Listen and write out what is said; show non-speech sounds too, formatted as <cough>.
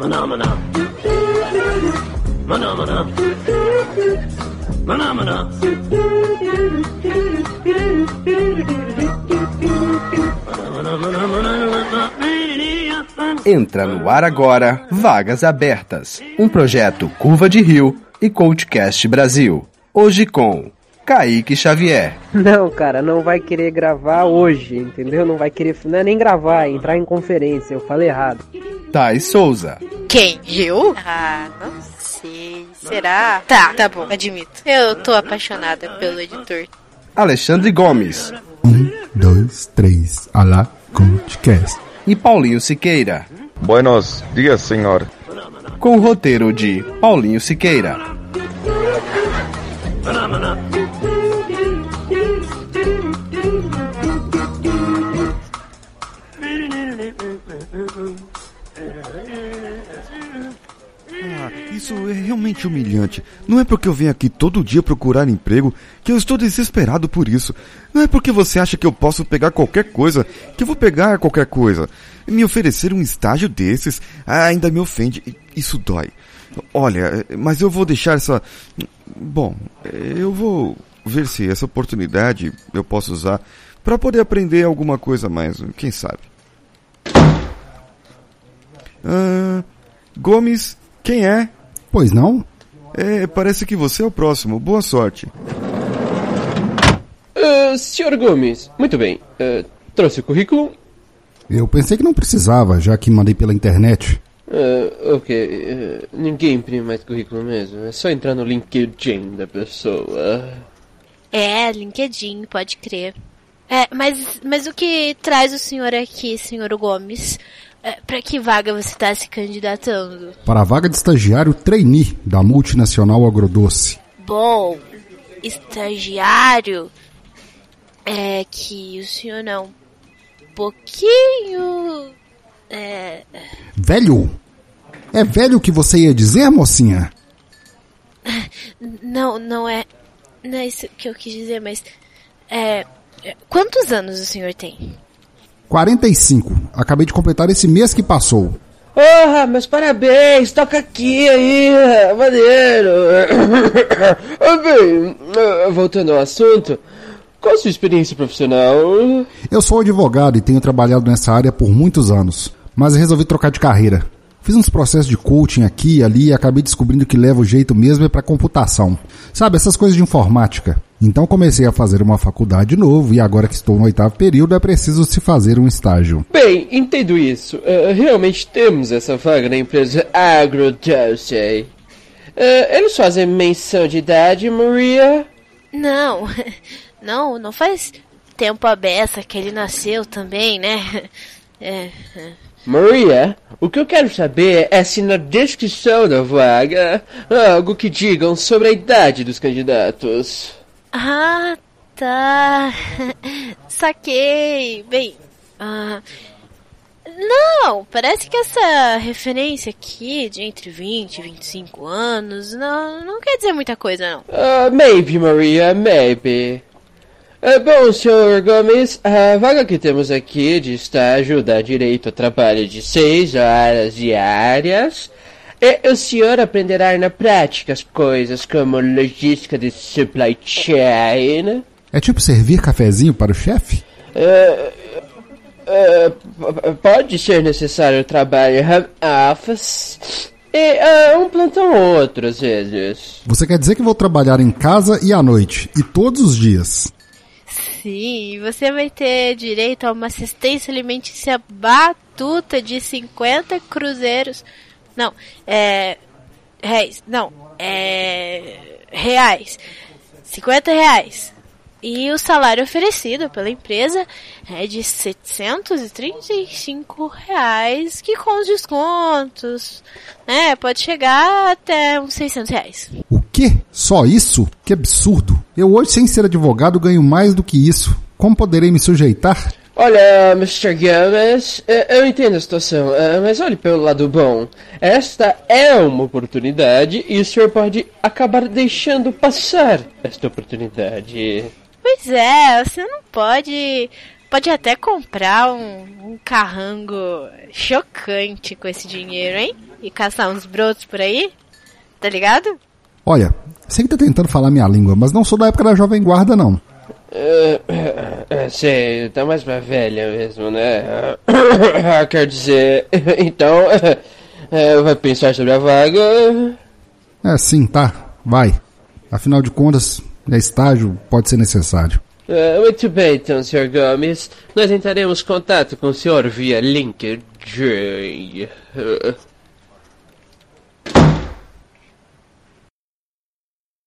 Maná, maná. Maná, maná. Maná, maná. Entra no ar agora Vagas Abertas, um projeto Curva de Rio e Coachcast Brasil. Hoje com Kaique Xavier, Não, cara, não vai querer gravar hoje, entendeu? Não vai querer, não é nem gravar, é entrar em conferência, eu falei errado. Thais Souza, Quem? Eu? Ah, não sei. Será? Tá, tá bom, admito. Eu tô apaixonada pelo editor. Alexandre Gomes Um, dois, três. Alá, Coachcast. e Paulinho Siqueira, Buenos dias, senhor. com o roteiro de Paulinho Siqueira. Isso é realmente humilhante. Não é porque eu venho aqui todo dia procurar emprego que eu estou desesperado por isso. Não é porque você acha que eu posso pegar qualquer coisa que eu vou pegar qualquer coisa. Me oferecer um estágio desses ainda me ofende. Isso dói. Olha, mas eu vou deixar essa. Bom, eu vou ver se essa oportunidade eu posso usar para poder aprender alguma coisa mais. Quem sabe? Ah, Gomes, quem é? Pois não? É, parece que você é o próximo. Boa sorte. Ah, senhor Gomes, muito bem. Ah, trouxe o currículo? Eu pensei que não precisava, já que mandei pela internet. Ah, ok. Ah, ninguém imprime mais currículo mesmo. É só entrar no LinkedIn da pessoa. É, LinkedIn, pode crer. É, mas, mas o que traz o senhor aqui, senhor Gomes? É, pra que vaga você tá se candidatando? Para a vaga de estagiário trainee da multinacional Agrodoce. Bom, estagiário é que o senhor é um pouquinho. É. Velho? É velho o que você ia dizer, mocinha? <laughs> Não, não é. Não é isso que eu quis dizer, mas. É. é, Quantos anos o senhor tem? 45. Acabei de completar esse mês que passou. Ah, mas parabéns, toca aqui aí, maneiro. <coughs> Bem, ah, voltando ao assunto, qual a sua experiência profissional? Eu sou advogado e tenho trabalhado nessa área por muitos anos, mas resolvi trocar de carreira. Fiz uns processos de coaching aqui e ali e acabei descobrindo que leva o jeito mesmo é para computação. Sabe, essas coisas de informática. Então comecei a fazer uma faculdade de novo e agora que estou no oitavo período é preciso se fazer um estágio. Bem, entendo isso. Ah, realmente temos essa vaga na empresa AgroDose. Ah, eles fazem menção de idade, Maria? Não, <laughs> não, não faz tempo a beça que ele nasceu também, né? <laughs> É, é. Maria, o que eu quero saber é se na descrição da vaga há algo que digam sobre a idade dos candidatos. Ah, tá. <laughs> Saquei. Bem, ah, não, parece que essa referência aqui de entre 20 e 25 anos não, não quer dizer muita coisa, não. Ah, maybe, Maria, maybe. Ah, bom, senhor Gomes, a vaga que temos aqui de estágio dá direito a trabalho de seis horas diárias. E o senhor aprenderá na prática as coisas como logística de supply chain. É tipo servir cafezinho para o chefe? Ah, p- pode ser necessário trabalho em home office. E ah, um plantão ou outro, às vezes. Você quer dizer que vou trabalhar em casa e à noite, e todos os dias? Sim, você vai ter direito a uma assistência alimentícia batuta de 50 cruzeiros. Não, é. Réis. Não, é. Reais. 50 reais. E o salário oferecido pela empresa é de 735 reais, que com os descontos, né, pode chegar até uns 600 reais. O quê? Só isso? Que absurdo. Eu hoje, sem ser advogado, ganho mais do que isso. Como poderei me sujeitar? Olha, Mr. Gomes, eh, eu entendo a situação, eh, mas olhe pelo lado bom. Esta é uma oportunidade e o senhor pode acabar deixando passar esta oportunidade. Pois é, você não pode pode até comprar um, um carrango chocante com esse dinheiro, hein? E caçar uns brotos por aí, tá ligado? Olha, sei que tá tentando falar minha língua, mas não sou da época da Jovem Guarda, não. É, sei, tá mais pra velha mesmo, né? <coughs> Quer dizer, <coughs> então, é, <coughs> vai pensar sobre a vaga? É, sim, tá, vai. Afinal de contas, é estágio, pode ser necessário. É, muito bem, então, Sr. Gomes. Nós entraremos em contato com o senhor via LinkedIn.